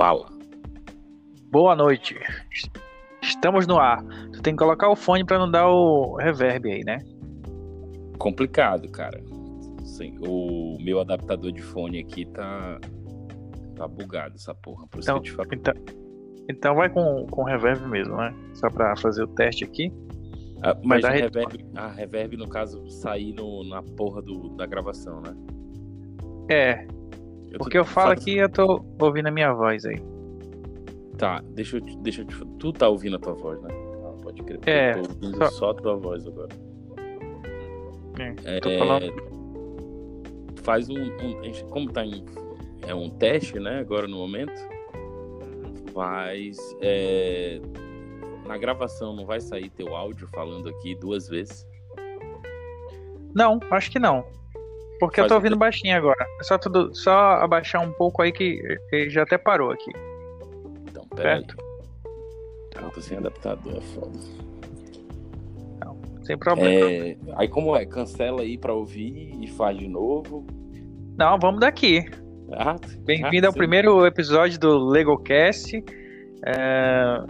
Fala. Boa noite. Estamos no ar. Tu tem que colocar o fone para não dar o reverb aí, né? Complicado, cara. Sim, o meu adaptador de fone aqui tá tá bugado essa porra, por então, isso que eu te falo. Então, então vai com, com reverb mesmo, né? Só para fazer o teste aqui. Ah, mas a reverb, a reverb, no caso, sair no, na porra do, da gravação, né? É, porque eu falo aqui e eu tô ouvindo a minha voz aí. Tá, deixa eu, deixa eu Tu tá ouvindo a tua voz, né? Ah, pode crer. É. Eu tô ouvindo só... só a tua voz agora. É, tô falando... Faz um, um. Como tá em. É um teste, né? Agora no momento. Faz. É, na gravação não vai sair teu áudio falando aqui duas vezes? Não, acho que não. Porque Faz eu tô ouvindo baixinho agora. É só, tudo, só abaixar um pouco aí que, que já até parou aqui. Então, pera aí. Eu tô sem adaptador, é foda. Não, sem problema. É... Aí como é? Cancela aí pra ouvir e faz de novo? Não, vamos daqui. Ah, Bem-vindo ah, ao sim. primeiro episódio do LegoCast. É...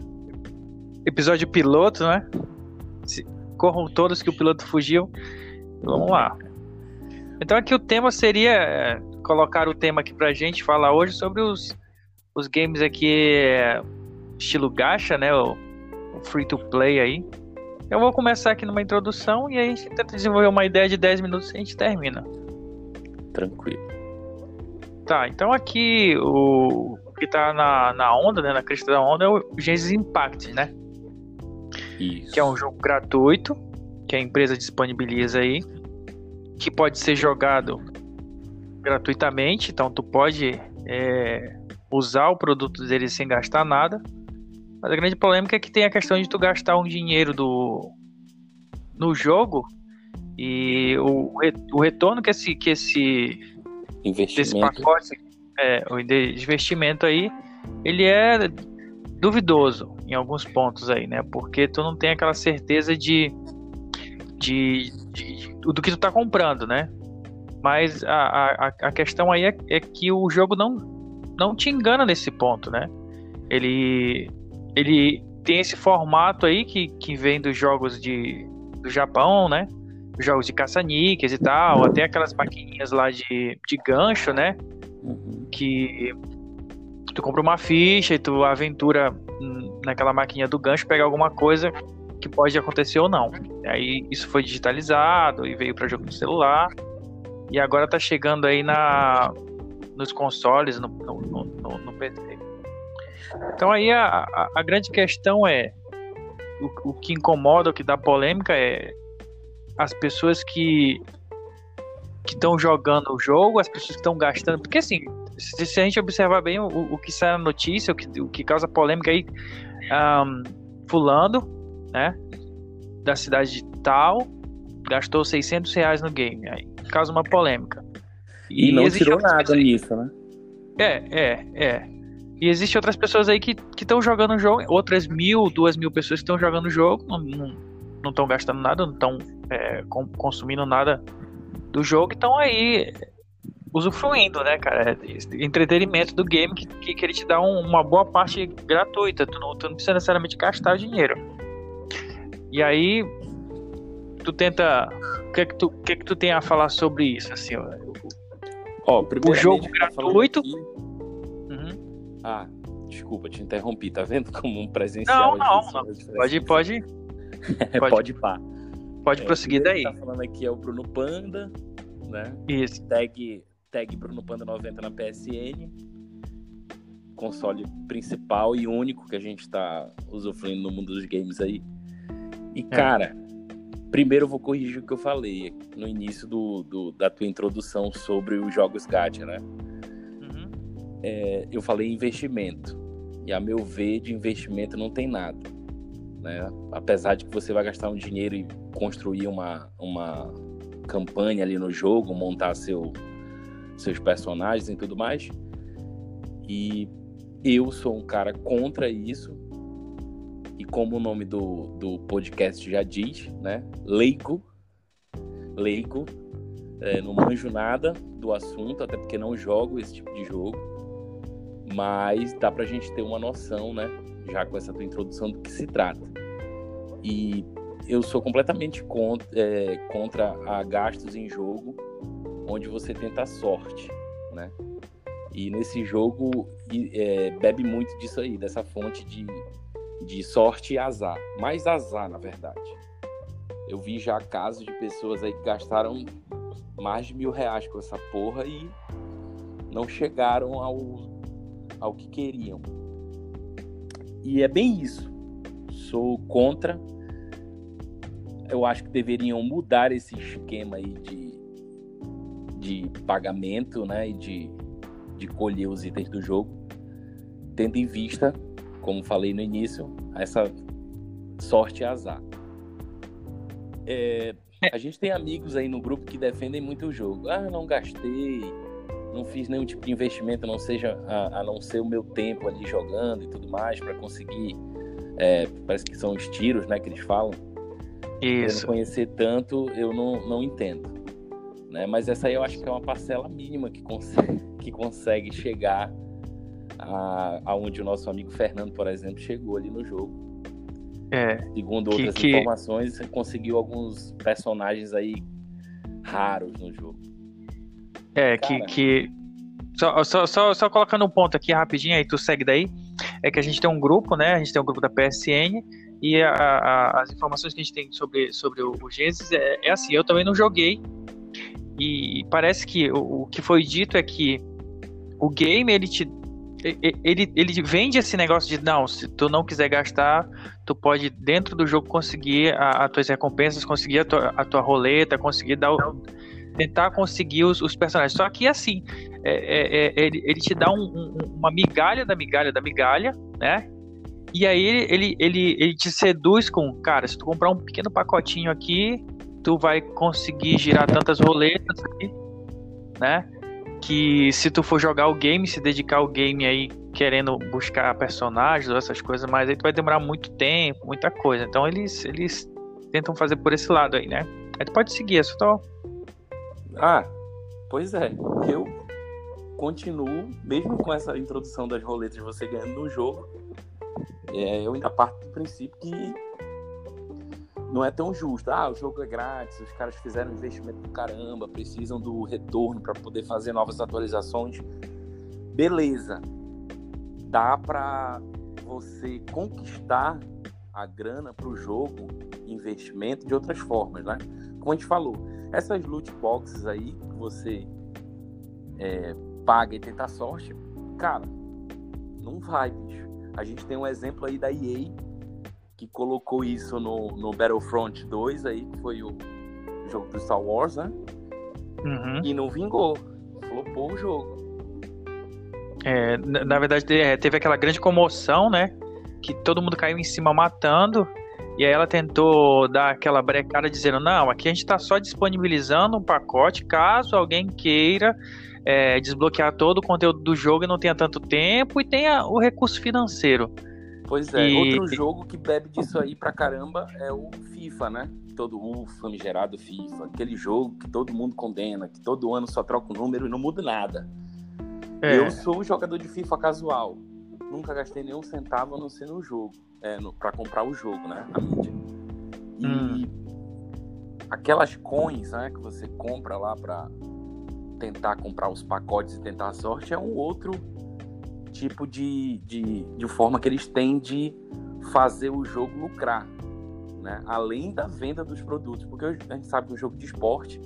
Episódio piloto, né? Corram todos que o piloto fugiu. Vamos lá. Então aqui o tema seria é, colocar o tema aqui pra gente falar hoje sobre os, os games aqui é, estilo gacha, né? O, o, free to play aí. Eu vou começar aqui numa introdução e aí a gente tenta desenvolver uma ideia de 10 minutos e a gente termina. Tranquilo. Tá, então aqui o, o que tá na, na onda, né? Na crista da onda é o Genesis Impact, né? Isso. Que é um jogo gratuito que a empresa disponibiliza aí que pode ser jogado gratuitamente, então tu pode é, usar o produto dele sem gastar nada. Mas a grande polêmica é que tem a questão de tu gastar um dinheiro do no jogo e o, o retorno que esse que esse desse pacote é, o investimento aí ele é duvidoso em alguns pontos aí, né? Porque tu não tem aquela certeza de de, de, do que tu tá comprando, né? Mas a, a, a questão aí é, é, que o jogo não, não te engana nesse ponto, né? Ele, ele tem esse formato aí que, que vem dos jogos de, do Japão, né? Jogos de caça-níqueis e tal, até aquelas maquininhas lá de, de gancho, né? Que tu compra uma ficha e tu aventura naquela maquininha do gancho, pega alguma coisa que pode acontecer ou não. Aí isso foi digitalizado e veio para jogo no celular. E agora tá chegando aí na, nos consoles, no, no, no, no PC. Então aí a, a, grande questão é o, o, que incomoda, o que dá polêmica é as pessoas que que estão jogando o jogo, as pessoas que estão gastando, porque assim, se, se, a gente observar bem o, o que sai na notícia, o que, o que causa polêmica aí, um, fulano né? Da cidade de tal, gastou 600 reais no game. Aí causa uma polêmica. E, e não tirou nada nisso, né? É, é, é. E existe outras pessoas aí que estão jogando o jogo, outras mil, duas mil pessoas que estão jogando o jogo, não estão gastando nada, não estão é, consumindo nada do jogo, estão aí usufruindo, né, cara? Entretenimento do game que, que, que ele te dá um, uma boa parte gratuita, tu não, tu não precisa necessariamente gastar dinheiro. E aí tu tenta. O que é que tu, que é que tu tem a falar sobre isso? Assim, ó, ó o jogo gratuito. Aqui... Uhum. Ah, desculpa, te interrompi, tá vendo como um presencial? Não, não, não. Pode, pode. pode, pode pá. Pode é, prosseguir daí. Tá falando aqui é o Bruno Panda, né? Isso. Tag, tag Bruno Panda 90 na PSN. Console principal e único que a gente tá usufruindo no mundo dos games aí. E, é. cara, primeiro eu vou corrigir o que eu falei no início do, do da tua introdução sobre os jogos gacha, né? Uhum. É, eu falei investimento. E, a meu ver, de investimento não tem nada. Né? Apesar de que você vai gastar um dinheiro e construir uma, uma campanha ali no jogo, montar seu, seus personagens e tudo mais. E eu sou um cara contra isso, como o nome do, do podcast já diz, né? Leigo. Leigo. É, não manjo nada do assunto, até porque não jogo esse tipo de jogo. Mas dá pra gente ter uma noção, né? Já com essa tua introdução do que se trata. E eu sou completamente contra, é, contra a gastos em jogo onde você tenta a sorte, né? E nesse jogo é, bebe muito disso aí, dessa fonte de, de sorte e azar. Mais azar, na verdade. Eu vi já casos de pessoas aí que gastaram mais de mil reais com essa porra e não chegaram ao, ao que queriam. E é bem isso. Sou contra. Eu acho que deveriam mudar esse esquema aí de, de pagamento, né? E de, de colher os itens do jogo, tendo em vista, como falei no início, essa sorte e azar. É, a gente tem amigos aí no grupo que defendem muito o jogo. Ah, não gastei, não fiz nenhum tipo de investimento, não seja a, a não ser o meu tempo ali jogando e tudo mais para conseguir. É, parece que são os tiros, né, que eles falam. Isso. Eu não conhecer tanto, eu não, não entendo. Né? Mas essa aí eu acho que é uma parcela mínima que consegue, que consegue chegar a, aonde o nosso amigo Fernando, por exemplo, chegou ali no jogo. É, Segundo outras que... informações, conseguiu alguns personagens aí raros no jogo. É, Cara... que. que... Só, só, só, só, colocando um ponto aqui rapidinho, aí tu segue daí. É que a gente tem um grupo, né? A gente tem um grupo da PSN. E a, a, as informações que a gente tem sobre, sobre o, o Genesis é, é, assim: eu também não joguei. E parece que o, o que foi dito é que o game ele te ele, ele vende esse negócio de não, se tu não quiser gastar, tu pode dentro do jogo conseguir as tuas recompensas, conseguir a tua, a tua roleta, conseguir dar o, tentar conseguir os, os, personagens. Só que assim, é, é, é, ele, ele te dá um, um, uma migalha da migalha da migalha, né? E aí ele, ele, ele, ele te seduz com, cara, se tu comprar um pequeno pacotinho aqui, tu vai conseguir girar tantas roletas aqui, né? Que se tu for jogar o game, se dedicar ao game aí querendo buscar personagens ou essas coisas, mas aí tu vai demorar muito tempo, muita coisa. Então eles eles tentam fazer por esse lado aí, né? Aí tu pode seguir, é só. Ah, pois é. Eu continuo, mesmo com essa introdução das roletas você ganhando no jogo, é, eu ainda parto do princípio que não é tão justo. Ah, o jogo é grátis, os caras fizeram investimento do caramba, precisam do retorno para poder fazer novas atualizações. Beleza. Dá para você conquistar a grana para o jogo, investimento de outras formas, né? Como a gente falou, essas loot boxes aí que você é, paga e tenta sorte, cara, não vai, bicho. A gente tem um exemplo aí da EA que colocou isso no, no Battlefront 2 aí, que foi o jogo do Star Wars, né? Uhum. E não vingou. Flopou o jogo. É, na, na verdade, é, teve aquela grande comoção, né? Que todo mundo caiu em cima matando. E aí ela tentou dar aquela brecada dizendo, não, aqui a gente está só disponibilizando um pacote caso alguém queira é, desbloquear todo o conteúdo do jogo e não tenha tanto tempo e tenha o recurso financeiro. Pois é, e... outro jogo que bebe disso aí pra caramba é o FIFA, né? Todo o famigerado FIFA, aquele jogo que todo mundo condena, que todo ano só troca o número e não muda nada. É. Eu sou jogador de FIFA casual. Nunca gastei nenhum centavo a não ser no jogo, é, no, pra comprar o jogo, né? A mídia. E hum. aquelas coins, né, que você compra lá pra tentar comprar os pacotes e tentar a sorte é um outro tipo de, de, de forma que eles têm de fazer o jogo lucrar, né? Além da venda dos produtos, porque a gente sabe que o jogo de esporte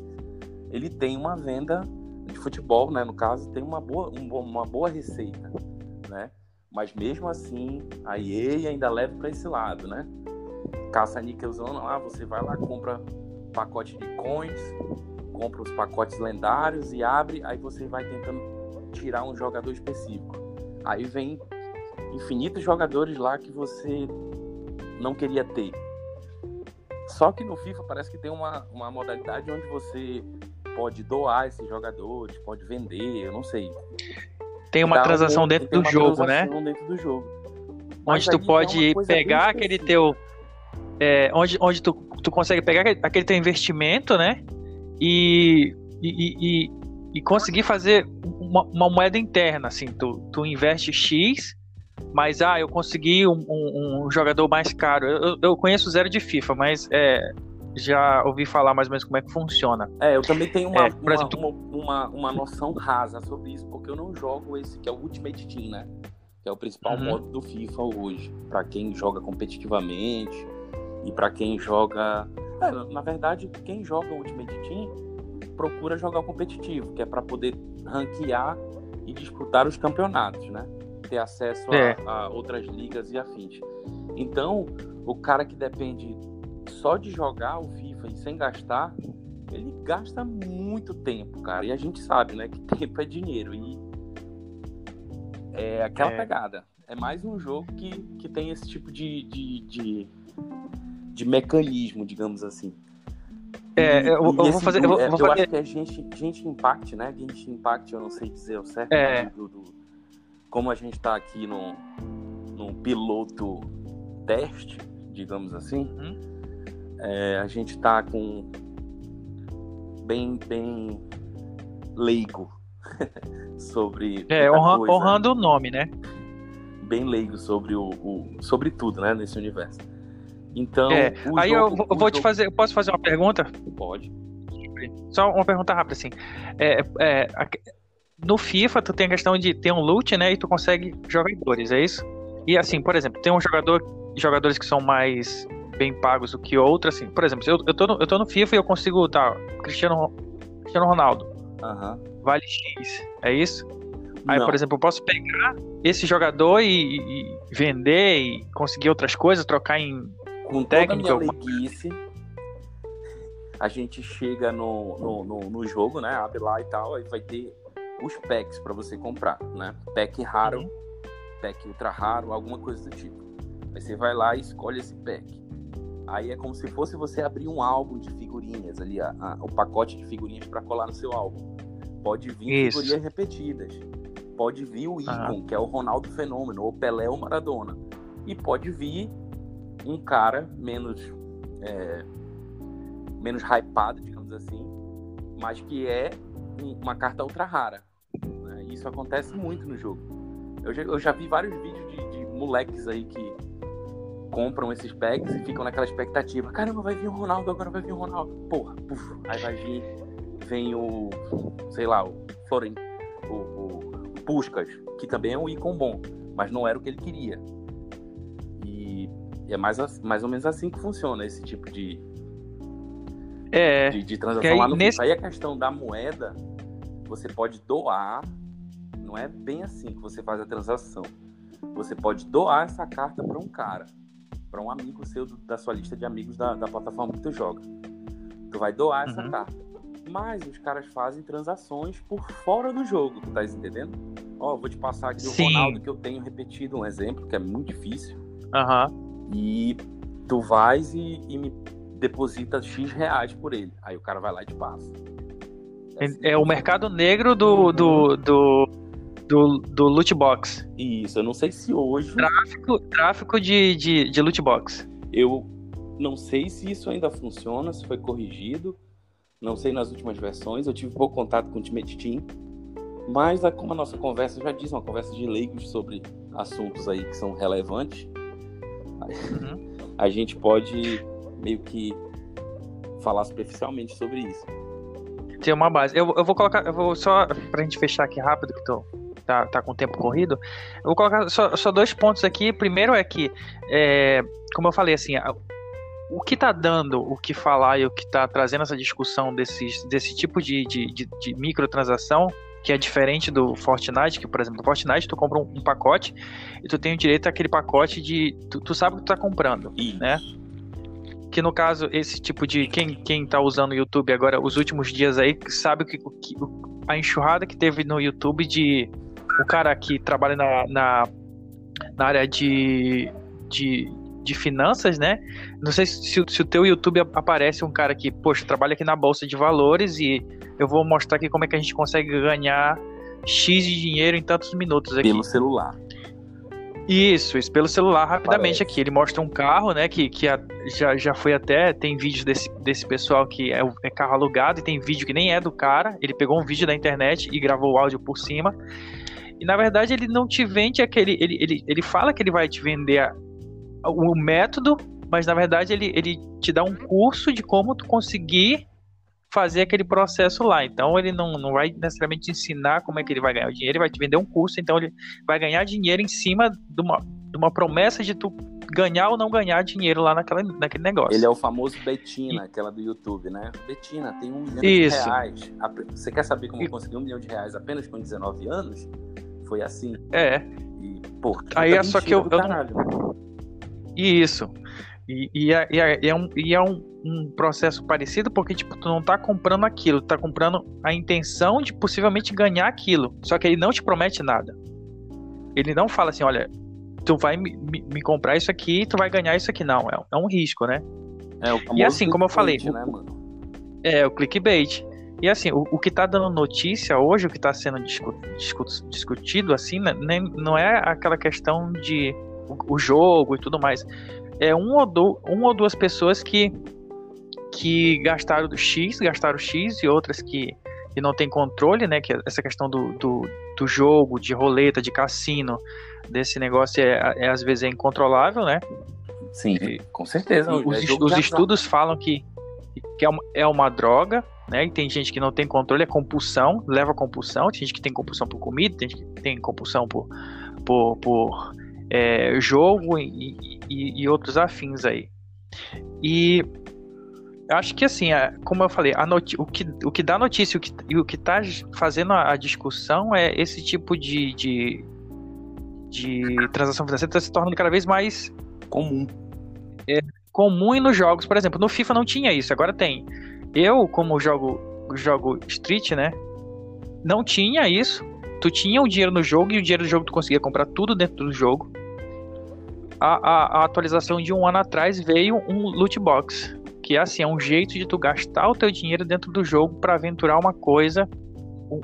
ele tem uma venda de futebol, né? No caso, tem uma boa, uma boa receita, né? Mas mesmo assim, a EA ainda leva para esse lado, né? Caça níquelzão lá, você vai lá, compra pacote de coins, compra os pacotes lendários e abre, aí você vai tentando tirar um jogador específico. Aí vem infinitos jogadores lá que você não queria ter. Só que no FIFA parece que tem uma, uma modalidade onde você pode doar esses jogadores, pode vender, eu não sei. Tem uma transação um, dentro do jogo, né? Dentro do jogo. Mas onde tu pode é pegar aquele teu. É, onde onde tu, tu consegue pegar aquele teu investimento, né? E, e, e, e conseguir fazer uma, uma, moeda interna, assim, tu, tu investe X, mas ah, eu consegui um, um, um jogador mais caro. Eu, eu conheço zero de FIFA, mas é, já ouvi falar mais ou menos como é que funciona. É, eu também tenho uma, é, uma, exemplo... uma, uma, uma, noção rasa sobre isso, porque eu não jogo esse que é o Ultimate Team, né? Que é o principal uhum. modo do FIFA hoje, para quem joga competitivamente e para quem joga. É, na verdade, quem joga o Ultimate Team procura jogar o competitivo, que é para poder ranquear e disputar os campeonatos, né? Ter acesso é. a, a outras ligas e afins. Então, o cara que depende só de jogar o FIFA e sem gastar, ele gasta muito tempo, cara. E a gente sabe, né, que tempo é dinheiro. E é aquela é. pegada. É mais um jogo que, que tem esse tipo de, de, de, de mecanismo, digamos assim. É, eu, eu vou fazer. Eu, vou, é, vou fazer... acho que é gente, gente Impact, né? Gente Impact, eu não sei dizer o certo. É. Do, do, como a gente tá aqui no, no piloto teste, digamos assim, uhum. é, a gente tá com bem, bem leigo sobre. É, honra, coisa, honrando o nome, né? Bem leigo sobre o, o, sobre tudo, né, nesse universo. Então. É, aí jogo, eu, vou te fazer. Eu posso fazer uma pergunta? Pode. Só uma pergunta rápida, assim. É, é, no FIFA, tu tem a questão de ter um loot, né? E tu consegue jogadores, é isso? E assim, por exemplo, tem um jogador, jogadores que são mais bem pagos do que outros, assim. Por exemplo, eu, eu, tô, no, eu tô no FIFA e eu consigo, tá, Cristiano, Cristiano Ronaldo. Uhum. Vale X, é isso? Aí, Não. por exemplo, eu posso pegar esse jogador e, e, vender e conseguir outras coisas, trocar em com técnica. Toda a minha leguice, a gente chega no, no, no, no, jogo, né? Abre lá e tal, aí vai ter os packs para você comprar, né? Pack raro, uhum. pack ultra raro, alguma coisa do tipo. Aí você vai lá e escolhe esse pack. Aí é como se fosse você abrir um álbum de figurinhas ali, a, a, o pacote de figurinhas para colar no seu álbum. Pode vir Isso. figurinhas repetidas. Pode vir o Icon, uhum. que é o Ronaldo Fenômeno, ou Pelé ou Maradona. E pode vir um cara menos é, menos hypado, digamos assim, mas que é uma carta ultra rara. Né? Isso acontece muito no jogo. Eu já, eu já vi vários vídeos de, de, moleques aí que compram esses packs e ficam naquela expectativa. Caramba, vai vir o Ronaldo, agora vai vir o Ronaldo. Porra, puf, aí vai vir, vem o, sei lá, o Floren, o, o Puskas, que também é um ícone bom, mas não era o que ele queria. É mais, mais ou menos assim que funciona esse tipo de, é, de, de transação aí, lá no nesse... Aí a questão da moeda, você pode doar, não é bem assim que você faz a transação. Você pode doar essa carta para um cara, para um amigo seu da sua lista de amigos da, da plataforma que tu joga. Tu vai doar essa uhum. carta. Mas os caras fazem transações por fora do jogo, tá entendendo? Ó, vou te passar aqui Sim. o Ronaldo que eu tenho repetido um exemplo, que é muito difícil. Aham. Uhum e tu vais e, e, me deposita X reais por ele. Aí o cara vai lá e te passa. É, assim. é o mercado negro do, do, do, do, do loot box. Isso, eu não sei se hoje. Tráfico, tráfico de, de, de loot box. Eu não sei se isso ainda funciona, se foi corrigido. Não sei nas últimas versões. Eu tive pouco contato com o Ultimate Team. Mas, como a nossa conversa já diz, uma conversa de leigos sobre assuntos aí que são relevantes. Uhum. A gente pode meio que falar superficialmente sobre isso. Tem uma base. Eu, eu vou colocar, eu vou só pra gente fechar aqui rápido, que tô, tá, tá com o tempo corrido. Eu vou colocar só, só dois pontos aqui. Primeiro é que, é, como eu falei, assim, o que tá dando o que falar e o que tá trazendo essa discussão desses, desse tipo de, de, de, de microtransação que é diferente do Fortnite, que, por exemplo, no Fortnite tu compra um, um pacote e tu tem o direito àquele pacote de. Tu, tu sabe o que tu tá comprando, Isso. né? Que no caso, esse tipo de. Quem, quem tá usando o YouTube agora, os últimos dias aí, sabe que, que a enxurrada que teve no YouTube de. O cara que trabalha na, na, na área de, de, de finanças, né? Não sei se, se, o teu YouTube aparece um cara que, poxa, trabalha aqui na bolsa de valores e eu vou mostrar aqui como é que a gente consegue ganhar X de dinheiro em tantos minutos aqui. Pelo celular. Isso, isso pelo celular rapidamente Parece. aqui. Ele mostra um carro, né? Que, que a, já, já foi até. Tem vídeos desse, desse pessoal que é, é, carro alugado e tem vídeo que nem é do cara. Ele pegou um vídeo da internet e gravou o áudio por cima. E na verdade ele não te vende aquele. Ele, ele, ele fala que ele vai te vender o método, mas na verdade ele, ele te dá um curso de como tu conseguir fazer aquele processo lá. Então ele não, não vai necessariamente te ensinar como é que ele vai ganhar o dinheiro, ele vai te vender um curso, então ele vai ganhar dinheiro em cima de uma, de uma promessa de tu ganhar ou não ganhar dinheiro lá naquela, naquele negócio. Ele é o famoso Betina, e... aquela do YouTube, né? Betina, tem um milhão Isso. de reais. Você quer saber como e... conseguir um milhão de reais apenas com 19 anos? Foi assim. É. E, pô, Aí é só que eu. eu não... Isso. E, e, é, e, é, é, um, e é um, um, processo parecido porque, tipo, tu não tá comprando aquilo, tu tá comprando a intenção de possivelmente ganhar aquilo. Só que ele não te promete nada. Ele não fala assim, olha, tu vai me, me, me comprar isso aqui e tu vai ganhar isso aqui. Não, é, é um risco, né? É, o e assim, como eu falei. Né? É, o clickbait. E assim, o, o que tá dando notícia hoje, o que tá sendo discu discu discutido, assim, né, nem, não é aquela questão de o, o jogo e tudo mais é um ou, do, um ou duas pessoas que, que gastaram do X, gastaram X e outras que, que não tem controle, né? Que essa questão do, do, do jogo, de roleta, de cassino, desse negócio é, é às vezes é incontrolável, né? Sim, e, com certeza. Os, é os estudos falam que, que é, uma, é uma droga, né? E tem gente que não tem controle, é compulsão, leva a compulsão. Tem gente que tem compulsão por comida, tem gente que tem compulsão por, por, por é, jogo e, e, e, outros afins aí. E acho que assim, como eu falei, o, que, o que dá notícia e o que está fazendo a, discussão é esse tipo de, de, de transação financeira está se tornando cada vez mais comum. É, comum nos jogos, por exemplo, no FIFA não tinha isso, agora tem. Eu, como jogo, jogo Street, né? Não tinha isso tu tinha o dinheiro no jogo e o dinheiro do jogo tu conseguia comprar tudo dentro do jogo. A, a, a atualização de um ano atrás veio um loot box, que é assim, é um jeito de tu gastar o teu dinheiro dentro do jogo para aventurar uma coisa,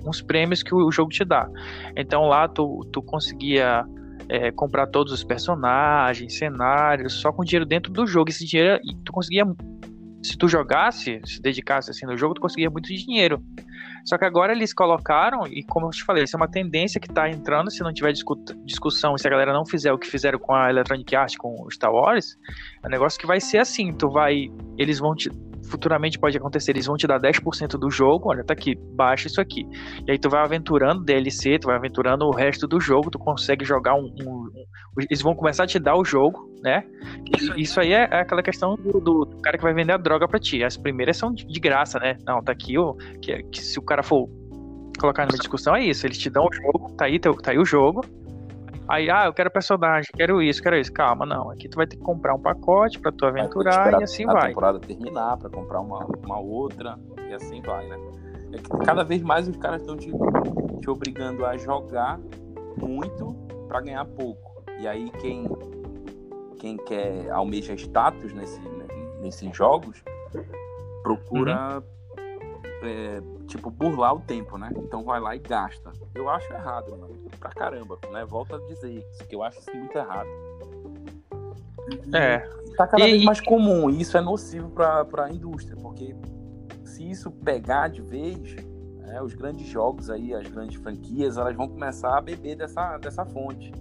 uns prêmios que o jogo te dá. Então lá tu, tu conseguia é, comprar todos os personagens, cenários, só com dinheiro dentro do jogo. Esse dinheiro, tu conseguia, se tu jogasse, se dedicasse assim no jogo, tu conseguia muito dinheiro. Só que agora eles colocaram, e como eu te falei, isso é uma tendência que está entrando, se não tiver discussão, se a galera não fizer o que fizeram com a Electronic Arts, com o Star Wars, é um negócio que vai ser assim, tu vai, eles vão te, futuramente pode acontecer, eles vão te dar 10% do jogo, olha, tá aqui, baixa isso aqui. E aí tu vai aventurando DLC, tu vai aventurando o resto do jogo, tu consegue jogar um, um, um eles vão começar a te dar o jogo, né? Isso, isso aí é, é aquela questão do, do, cara que vai vender a droga para ti. As primeiras são de, de, graça, né? Não, tá aqui o que, que se o cara for colocar numa discussão é isso, eles te dão o jogo, tá aí, tá aí o jogo, Aí, ah, eu quero personagem, quero isso, quero isso. Calma, não. Aqui tu vai ter que comprar um pacote para tu aventurar e assim a vai. a temporada terminar para comprar uma, uma outra e assim vai, né? É que cada vez mais os caras estão te, te obrigando a jogar muito para ganhar pouco. E aí quem quem quer almeja status nesse, né, nesses jogos procura uhum é, tipo, burlar o tempo, né? Então vai lá e gasta. Eu acho errado, mano. Pra caramba, né? Volto a dizer isso, que eu acho isso muito errado. É. Tá cada e... vez mais comum, e isso é nocivo pra, pra indústria, porque se isso pegar de vez, é, os grandes jogos aí, as grandes franquias, elas vão começar a beber dessa, dessa fonte.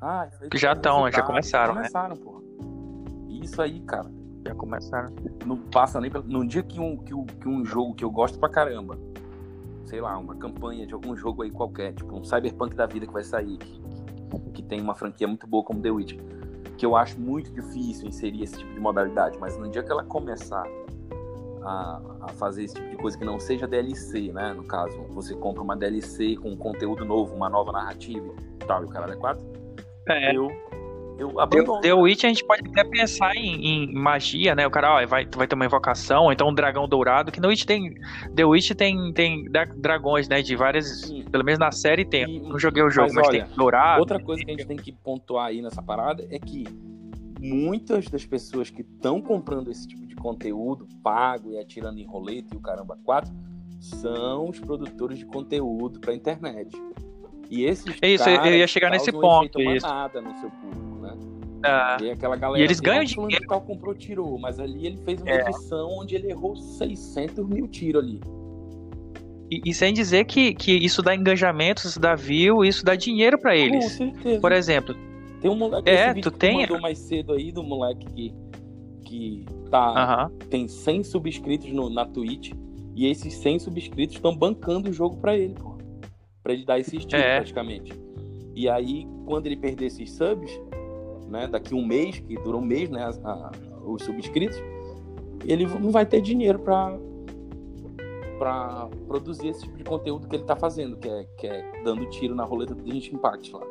Ah, já estão, já começaram, já começaram, né? Pô. Isso aí, cara, já começaram. Não passa nem. No dia que um, que, um, que um jogo que eu gosto pra caramba, sei lá, uma campanha de algum jogo aí qualquer, tipo um Cyberpunk da vida que vai sair, que, que tem uma franquia muito boa como The Witcher, que eu acho muito difícil inserir esse tipo de modalidade, mas no dia que ela começar a, a, fazer esse tipo de coisa que não seja DLC, né? No caso, você compra uma DLC com um conteúdo novo, uma nova narrativa e tal, e o cara é quatro. É. Eu eu abandono. The Witch a gente pode até pensar em, em magia, né? O cara, ó, vai, vai ter uma invocação, ou então um dragão dourado, que no Witch tem. The Witch tem, tem dragões, né? De várias. Sim. Pelo menos na série tem. E, não joguei o jogo, mas, mas olha, tem dourado. Outra coisa que a gente tem que pontuar aí nessa parada é que muitas das pessoas que estão comprando esse tipo de conteúdo pago e atirando em roleta e o caramba 4 são os produtores de conteúdo para internet. E esses É isso, eu ia chegar nesse ponto, isso. no seu público? Ah, E aquela galera E eles ganham "Ah, fulano dinheiro." tal comprou, tirou, mas ali ele fez uma É. edição onde ele errou 600 mil tiros ali. e, e sem dizer que, que isso dá engajamento, isso dá view, isso dá dinheiro pra Com eles. certeza. Por exemplo, Tem um moleque, É, tu que tem- mandou mais cedo aí do moleque que, que tá, aham, tem 100 subscritos no, na Twitch e esses 100 subscritos estão bancando o jogo pra ele, pô. Pra ele dar esse estilo É. praticamente. E aí, quando ele perder esses subs, né, daqui um mês, que dura um mês, né, a- os subscritos, ele não vai ter dinheiro pra, pra produzir esse tipo de conteúdo que ele tá fazendo, que é, que é dando tiro na roleta do Genshin Impact lá.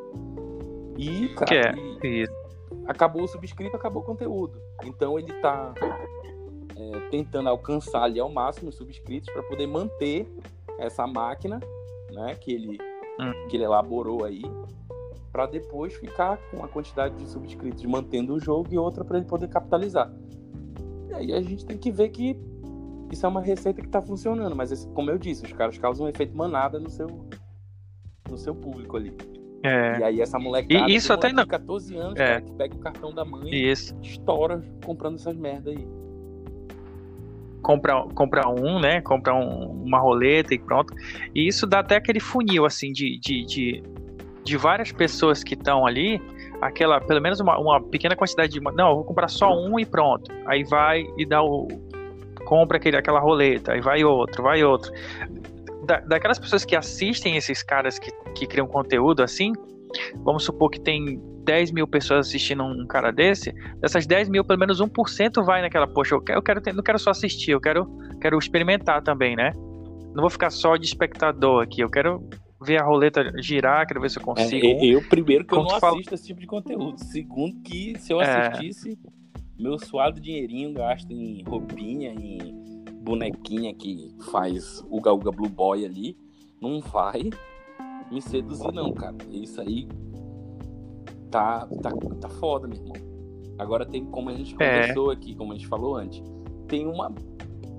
E, cara, que é, e- acabou o subscrito, acabou o conteúdo. Então ele tá é, tentando alcançar ali ao máximo os subscritos para poder manter essa máquina, né, que ele Hum. que ele elaborou aí, para depois ficar com a quantidade de subscritos mantendo o jogo e outra para ele poder capitalizar. E aí a gente tem que ver que isso é uma receita que tá funcionando, mas esse- como eu disse, os caras causam um efeito manada no seu no seu público ali. É, E aí essa molecada, E isso até de 14 anos, É. cara, que pega o cartão da mãe isso. estoura comprando essas merda aí. compra, compra um, né? Compra um- uma roleta e pronto. E isso dá até aquele funil, assim, de, de, de, de várias pessoas que estão ali, aquela, pelo menos uma, uma pequena quantidade de. Não, vou comprar só um e pronto. Aí vai e dá o. Compra aquele, aquela roleta, aí vai outro, vai outro. Da, daquelas pessoas que assistem esses caras que, que criam conteúdo assim, vamos supor que tem 10 mil pessoas assistindo um cara desse, dessas 10 mil, pelo menos 1% vai naquela, poxa, eu quero, eu quero não quero só assistir, eu quero, quero experimentar também, né? Não vou ficar só de espectador aqui, eu quero ver a roleta girar, quero ver se eu consigo. É, eu, primeiro, que eu Como não tu fala- assisto esse tipo de conteúdo. Segundo, que se eu É. assistisse, meu suado dinheirinho gasto em roupinha, em bonequinha que faz o Gaúga Blue Boy ali, não vai me seduzir, não, cara. Isso aí tá, tá, tá foda, meu irmão. Agora tem, como a gente É. conversou aqui, como a gente falou antes, tem uma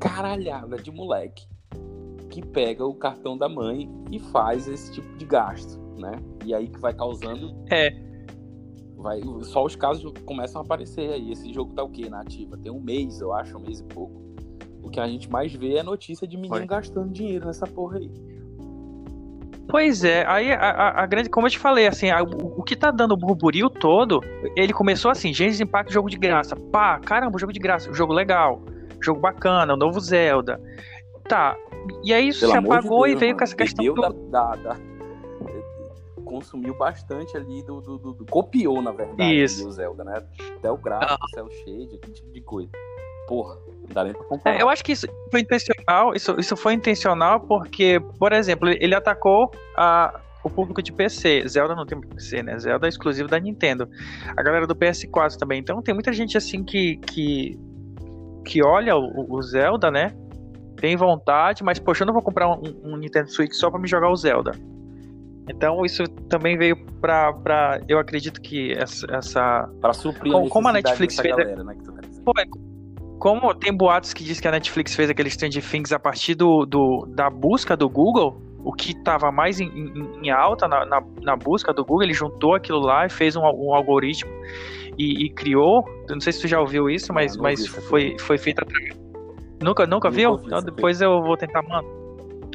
caralhada de moleque que pega o cartão da mãe e faz esse tipo de gasto, né? E aí que vai causando. É. Vai, só os casos começam a aparecer aí. Esse jogo tá o quê? Na ativa? Tem um mês, eu acho, um mês e pouco. O que a gente mais vê é notícia de menino gastando dinheiro nessa porra aí. Pois é, aí a, a- a grande, como eu te falei, assim, a- o, o que tá dando o burburinho todo, ele começou assim, Genshin Impact, jogo de graça. Pá, caramba, jogo de graça, jogo legal, jogo bacana, o novo Zelda. Tá, e aí isso Pelo se amor de apagou e Deus, veio mano. com essa questão Bebeu do... da, da- da- Consumiu bastante ali do, do- do- do- Copiou, na verdade, Isso. o Zelda, né? Até o gráfico, o cel shade, aquele tipo de coisa. Porra, não dá nem pra comparar. É, eu acho que isso foi intencional, isso, isso foi intencional porque, por exemplo, ele atacou a, o público de PC. Zelda não tem PC, né? Zelda é exclusivo da Nintendo. A galera do PS4 também. Então tem muita gente assim que, que, que olha o, o Zelda, né? Tem vontade, mas poxa, eu não vou comprar um, um Nintendo Switch só pra me jogar o Zelda. Então isso também veio pra. pra eu acredito que essa- essa Pra suprir Como- a como a Netflix fez- galera, né? Pô, como tem boatos que diz que a Netflix fez aquele Stranger Things a partir do, do- da busca do Google, o que estava mais em, em- em alta na, na, na busca do Google, ele juntou aquilo lá e fez um, um algoritmo e, e criou. Eu não sei se tu já ouviu isso, mas, não mas ouvi essa foi, foi feito através. Nunca, nunca viu? Então depois eu vou tentar, mano.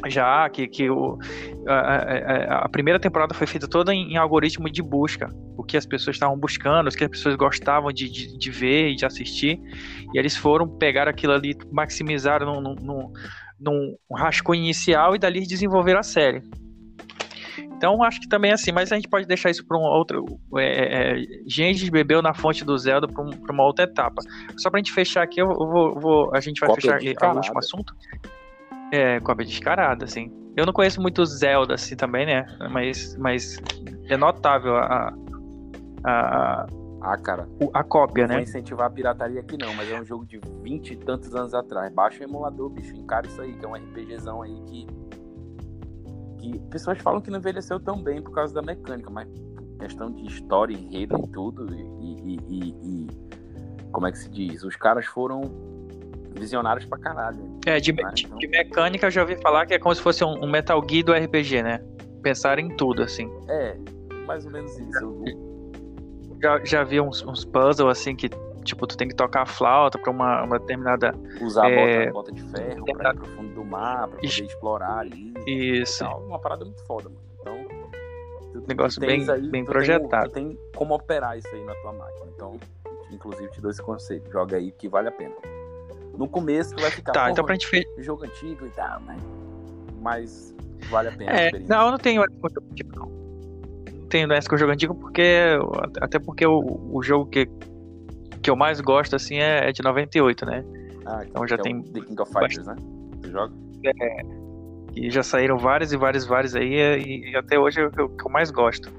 Já, que, que o, a, a- a- a primeira temporada foi feita toda em, em algoritmo de busca. O que as pessoas estavam buscando, o que as pessoas gostavam de, de, de ver e de assistir. E eles foram pegar aquilo ali, maximizaram num, num, num, num rascunho inicial e dali desenvolveram a série. Então acho que também é assim, mas a gente pode deixar isso para um outro. É, é, gente bebeu na fonte do Zelda para um, pra uma outra etapa. Só pra gente fechar aqui, eu vou, vou- a gente vai Cópia fechar aqui o último assunto. É, cópia descarada, assim. Eu não conheço muito Zelda assim também, né? Mas, mas é notável a, a, Ah, cara, a cópia, não vou né? incentivar a pirataria aqui não, mas é um jogo de 20 e tantos anos atrás. Baixa o emulador, bicho, encara isso aí, que é um RPGzão aí que. Que pessoas falam que não envelheceu tão bem por causa da mecânica, mas questão de história, enredo e tudo, e, e- e- e- como é que se diz? Os caras foram visionários pra caralho. É, de, de- então. de mecânica eu já ouvi falar que é como se fosse um, um Metal Gear do RPG, né? pensar em tudo, assim. É, mais ou menos isso. Já, já vi uns, uns puzzles assim que, tipo, tu tem que tocar a flauta pra uma, uma determinada. Usar É. a bota, bota de ferro pra ir pro fundo do mar, pra poder Ixi. explorar ali. Isso. Uma parada muito foda, mano. Então. tu- tu Negócio bem- bem tu projetado. Tem, tu tem como operar isso aí na tua máquina. Então, inclusive, te dou esse conselho. Joga aí que vale a pena. No começo, tu vai ficar. Tá, "Porra, então pra gente fechar. jogo antigo e tal, né? Mas vale a pena a É, experiência. não, eu não tenho antigo, não. Não tenho essa com jogo antigo porque. Até porque o, o jogo que, que eu mais gosto, assim, é, é de 98, né? Ah, então já que é tem The King of Fighters, né? Tu joga? E já saíram vários e vários, vários aí, e, e até hoje é o que eu, que eu mais gosto.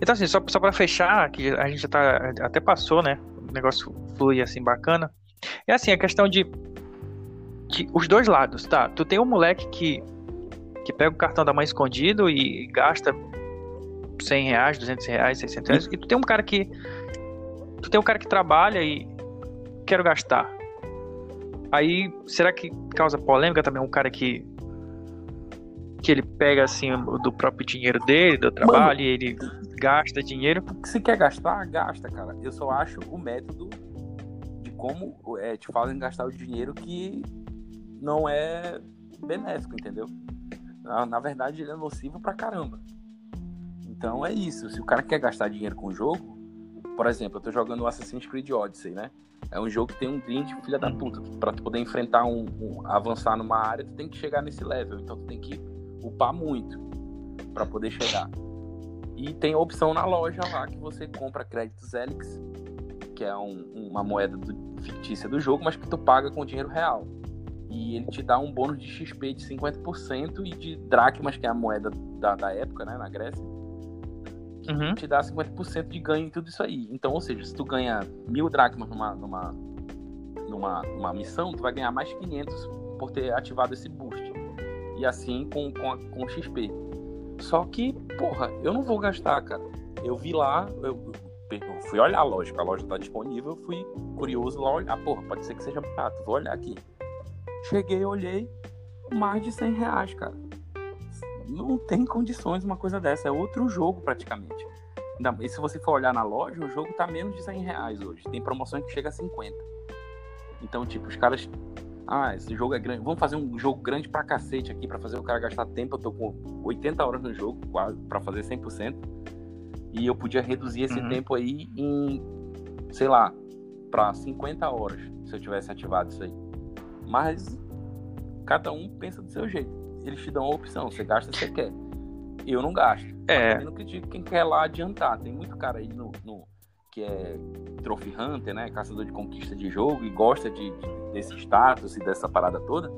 Então, assim, só, só pra fechar, que a gente já tá. Até passou, né? O negócio flui assim bacana. É assim, a questão de. de os dois lados, tá? Tu tem um moleque que. que pega o cartão da mãe escondido e, gasta 100 reais, 200 reais, 600 reais. E tu tem um cara que. Tu tem um cara que trabalha e. Quero gastar. Aí, será que causa polêmica também um cara que que ele pega assim do próprio dinheiro dele, do trabalho, e ele gasta dinheiro. Se quer gastar, gasta, cara. Eu só acho o método de como é, te fazem gastar o dinheiro que não é benéfico, entendeu? Na, na verdade, ele é nocivo pra caramba. Então é isso. Se o cara quer gastar dinheiro com o jogo, por exemplo, eu tô jogando Assassin's Creed Odyssey, né? É um jogo que tem um grind filha da puta. Pra tu poder enfrentar um, um- avançar numa área, tu tem que chegar nesse level. Então tu tem que upar muito pra poder chegar. E tem a opção na loja lá que você compra créditos Helix, que é um- uma moeda do- fictícia do jogo, mas que tu paga com dinheiro real. E ele te dá um bônus de XP de 50% e de dracmas, que é a moeda da, da época, né, na Grécia, Uhum. te dá 50% de ganho em tudo isso aí. Então, ou seja, se tu ganha mil dracmas numa, numa, numa, numa missão, tu vai ganhar mais 500 por ter ativado esse boost. E assim com, com, a- com o XP. Só que, porra, eu não vou gastar, cara. Eu vi lá, eu, eu fui olhar a loja, a loja tá disponível, eu fui curioso lá olhar. Porra, pode ser que seja barato, vou olhar aqui. Cheguei, olhei, mais de 100 reais, cara. Não tem condições uma coisa dessa, é outro jogo praticamente. E se você for olhar na loja, o jogo tá menos de 100 reais hoje. Tem promoções que chega a 50. Então, tipo, os caras. Ah, esse jogo é grande. Vamos fazer um jogo grande pra cacete aqui, pra fazer o cara gastar tempo. Eu tô com 80 horas no jogo, quase, pra fazer 100%. E eu podia reduzir esse Uhum. tempo aí em, sei lá, pra 50 horas, se eu tivesse ativado isso aí. Mas cada um pensa do seu jeito. Eles te dão a opção, você gasta se você quer. Eu não gasto. É. não critico quem quer lá adiantar. Tem muito cara aí no, no- que é Trophy Hunter, né? Caçador de conquista de jogo e gosta de, de- desse status e dessa parada toda.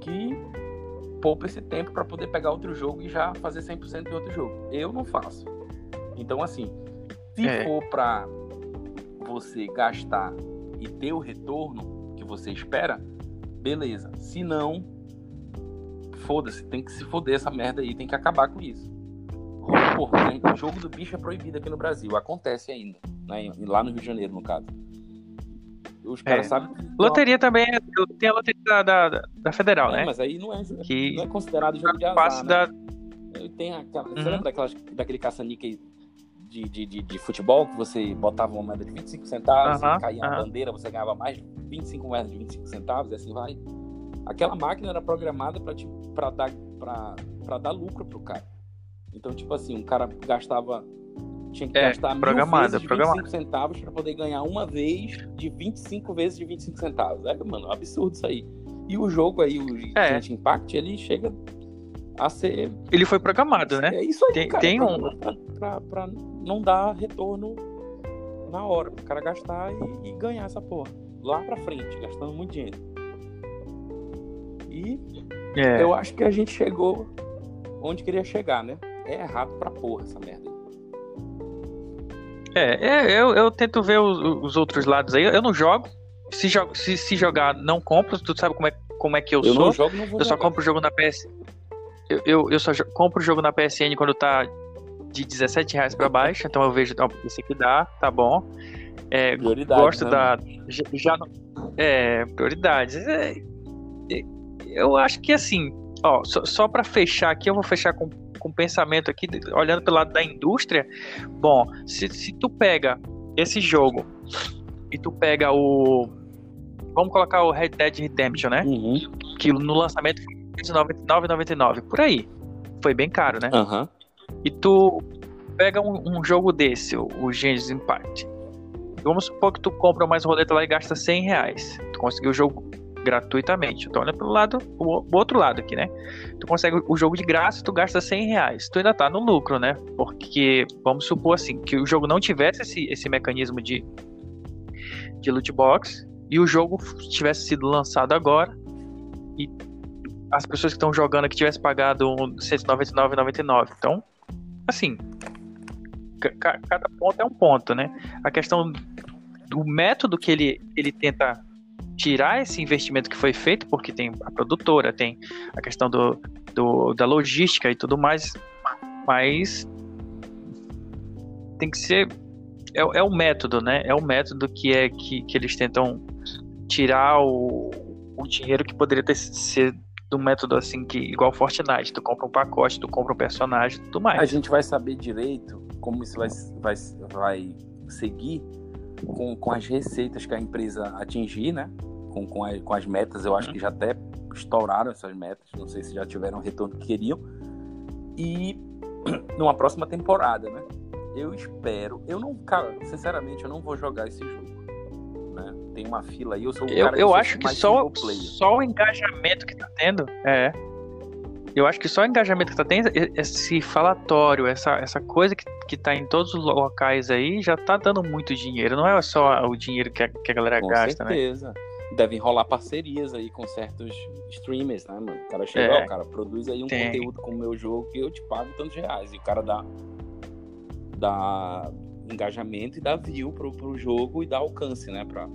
Que poupa esse tempo para poder pegar outro jogo e já fazer 100% em outro jogo. Eu não faço. Então, assim, se É. for para você gastar e ter o retorno que você espera, beleza. Se não, foda-se, tem que se foder essa merda aí, tem que acabar com isso. Porra, né? o jogo do bicho é proibido aqui no Brasil, acontece ainda, né? lá no Rio de Janeiro, no caso. Os caras É. sabem que. Loteria também é, tem a loteria da, da, da Federal, É, né? mas aí não é, Que não é considerado jogo de azar, né? da. Tem aquela, Você Uhum. lembra daquelas, daquele caça-níquel de, de, de, de futebol que você botava uma moeda de 25 centavos e caía na aham. bandeira, você ganhava mais 25 moedas de 25 centavos e assim vai. Aquela máquina era programada para para dar pra, pra dar lucro pro cara. Então, tipo assim, um cara gastava tinha que É, gastar mil programada, de programada. 25 centavos para poder ganhar uma vez de 25 vezes de 25 centavos. É, mano, um absurdo isso aí. E o jogo aí, o É. Genshin Impact, ele chega a ser Ele foi programado, né? é isso aí, Tem- cara. tem um- pra, pra- pra não dar retorno na hora. Pro cara gastar e, e ganhar essa porra. Lá pra frente, gastando muito dinheiro. E É. eu acho que a gente chegou onde queria chegar, né? É errado pra porra essa merda. É, é, eu, eu tento ver os, os outros lados aí. Eu não jogo. Se, jo- se, se jogar, não compro. Tu sabe como é, como é que eu, Eu sou. não jogo, não Eu só jogar. compro o jogo na PS. Eu, eu, eu só compro o jogo na PSN quando tá de 17 reais pra baixo. então eu vejo, ó, isso aqui dá, tá bom. É, Prioridade, gosto né, da. Já, já é, prioridades. É, é, eu acho que assim, ó, só, só pra fechar aqui, eu vou fechar com com pensamento aqui, olhando pelo lado da indústria, bom, se, se tu pega esse jogo e tu pega o. Vamos colocar o Red Dead Redemption, né? Uhum. Que no lançamento foi 99,99 por aí. Foi bem caro, né? Aham. E tu pega um, um jogo desse, o, o Genesis Impact. Vamos supor que tu compra mais roleta lá e gasta 100 reais. Tu conseguiu o jogo gratuitamente. Tu olha pelo lado, o, o outro lado aqui, né? Tu consegue o jogo de graça, tu gasta 100 reais. Tu ainda tá no lucro, né? Porque, vamos supor assim, que o jogo não tivesse esse, esse mecanismo de, de loot box e o jogo tivesse sido lançado agora e as pessoas que estão jogando aqui tivessem pagado um 199,99. Então, assim, ca- cada ponto é um ponto, né? A questão do método que ele, ele tenta tirar esse investimento que foi feito, porque tem a produtora, tem a questão do, do- da logística e tudo mais, mas tem que ser é, é o método, né? É o método que é que, que eles tentam tirar o, o dinheiro que poderia ter ser do método assim que igual Fortnite, tu compra um pacote, tu compra um personagem, tudo mais. A gente vai saber direito como isso vai, vai, vai seguir com, com as receitas que a empresa atingir, né? Com, com, a- com as metas, eu acho que já até estouraram essas metas, não sei se já tiveram o retorno que queriam. E numa próxima temporada, né? Eu espero, eu não, cara, sinceramente, eu não vou jogar esse jogo. Né? Tem uma fila aí, eu sou o Eu, cara eu sou acho que só, só o engajamento que tá tendo. É. Eu acho que só o engajamento que tá tendo, esse falatório, essa, essa coisa que, que tá em todos os locais aí, já tá dando muito dinheiro. Não é só o dinheiro que a, que a galera Com gasta, né? certeza. Devem rolar parcerias aí com certos streamers, né, mano? O cara chega, É. ó, cara, produz aí um Tem. conteúdo com o meu jogo que eu te pago tantos reais. E o cara dá, dá engajamento e dá view pro, pro jogo e dá alcance, né? Pra...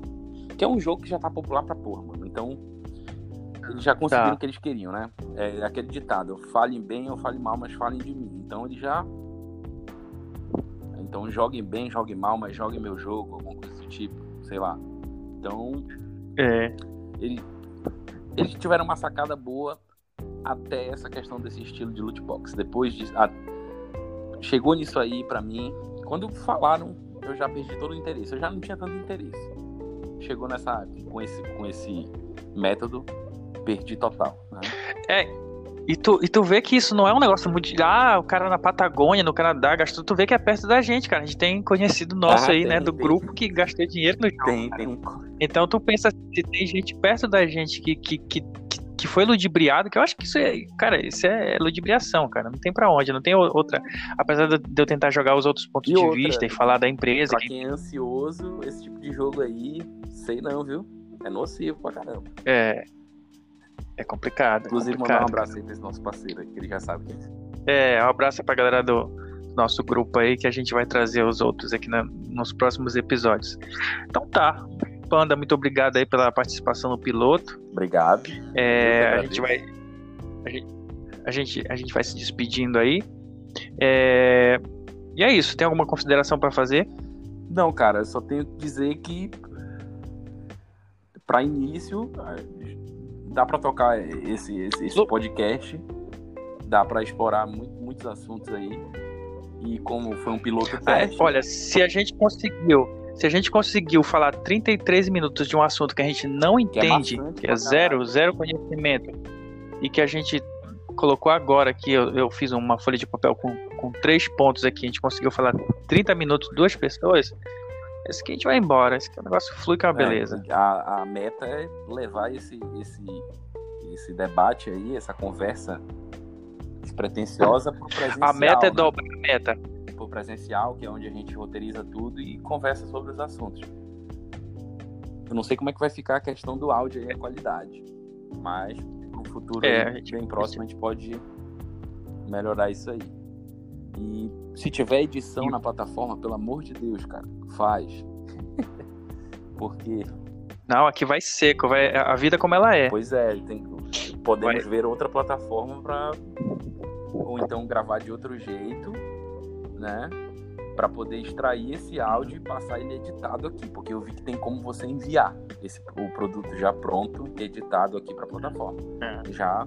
Que é um jogo que já tá popular pra porra, mano. Então, eles já conseguiram Tá. o que eles queriam, né? É aquele ditado, falem bem ou falem mal, mas falem de mim. Então, eles já... Então, joguem bem, joguem mal, mas joguem meu jogo, alguma coisa do tipo, sei lá. Então, É. ele- eles tiveram uma sacada boa até essa questão desse estilo de loot box. Depois de, a- chegou nisso aí pra mim. Quando falaram, eu já perdi todo o interesse. Eu já não tinha tanto interesse. Chegou nessa com esse com esse método, perdi total. né? E tu, e tu vê que isso não é um negócio muito. Ah, o cara na Patagônia, no Canadá, gastou. Tu vê que é perto da gente, cara. A gente tem conhecido nosso Ah, aí, tem, né? Do tem. grupo que gastou dinheiro no jogo. Tem, tem Então tu pensa se tem gente perto da gente que, que, que, que- foi ludibriado, que eu acho que isso é, cara, isso é ludibriação, cara. Não tem pra onde, não tem outra. Apesar de eu tentar jogar os outros pontos E de outra, vista e falar da empresa. Pra que- quem é ansioso, esse tipo de jogo aí, sei não, viu? É nocivo pra caramba. É. É complicado. é Inclusive, mandar um complicado, abraço aí pra esse nosso parceiro aí, que ele já sabe quem é. É, um abraço pra galera do nosso grupo aí, que a gente vai trazer os outros aqui na- nos próximos episódios. Então tá. Panda, muito obrigado aí pela participação no piloto. Obrigado. É, a gente vai. A gente, a gente, a gente vai se despedindo aí. É, e é isso. Tem alguma consideração pra fazer? Não, cara, eu só tenho que dizer que para início dá para tocar esse, esse, esse podcast, dá para explorar muito- muitos assuntos aí. E como foi um piloto Ah, teste, olha, se a gente conseguiu. Se a gente conseguiu falar 33 minutos de um assunto que a gente não Que é entende, bastante que é zero, zero conhecimento, e que a gente colocou agora aqui, eu, eu fiz uma folha de papel com, com três pontos aqui, a gente conseguiu falar 30 minutos, duas pessoas, esse que a gente vai embora, esse que o negócio flui com a é, beleza. a, a meta é levar esse, esse, esse debate aí, essa conversa despretensiosa pro presencial. A meta é né? dobrar a meta. pro presencial, que é onde a gente roteiriza tudo e conversa sobre os assuntos. Eu não sei como é que vai ficar a questão do áudio e a qualidade, mas no futuro É, aí, a gente- bem próximo a gente pode melhorar isso aí. E se tiver edição na plataforma, pelo amor de Deus, cara, faz. Porque, Não, aqui vai seco, vai a vida como ela é. pois é, tem, podemos Vai. ver outra plataforma para ou então gravar de outro jeito, né? Para poder extrair esse áudio e passar ele editado aqui, porque eu vi que tem como você enviar esse o produto já pronto, editado aqui para a plataforma. É. Já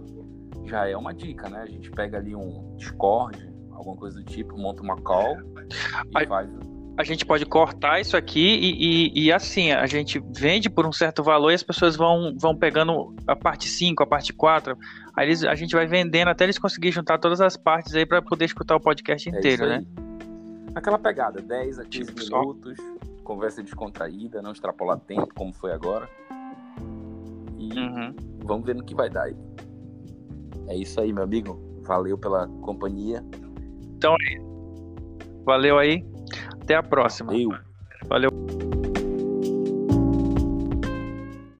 já é uma dica, né? A gente pega ali um Discord, alguma coisa do tipo, monta uma call e Aí- faz. A gente pode cortar isso aqui e, e, e assim, a gente vende por um certo valor e as pessoas vão, vão pegando a parte 5, a parte 4. Aí eles, a gente vai vendendo até eles conseguirem juntar todas as partes aí para poder escutar o podcast É inteiro, isso né? Aquela pegada, 10 a 15 Tipo, só- minutos, conversa descontraída, não extrapolar tempo, como foi agora. E Uhum. vamos ver no que vai dar aí. É isso aí, meu amigo. Valeu pela companhia. Valeu aí. Até a próxima. Valeu. Valeu.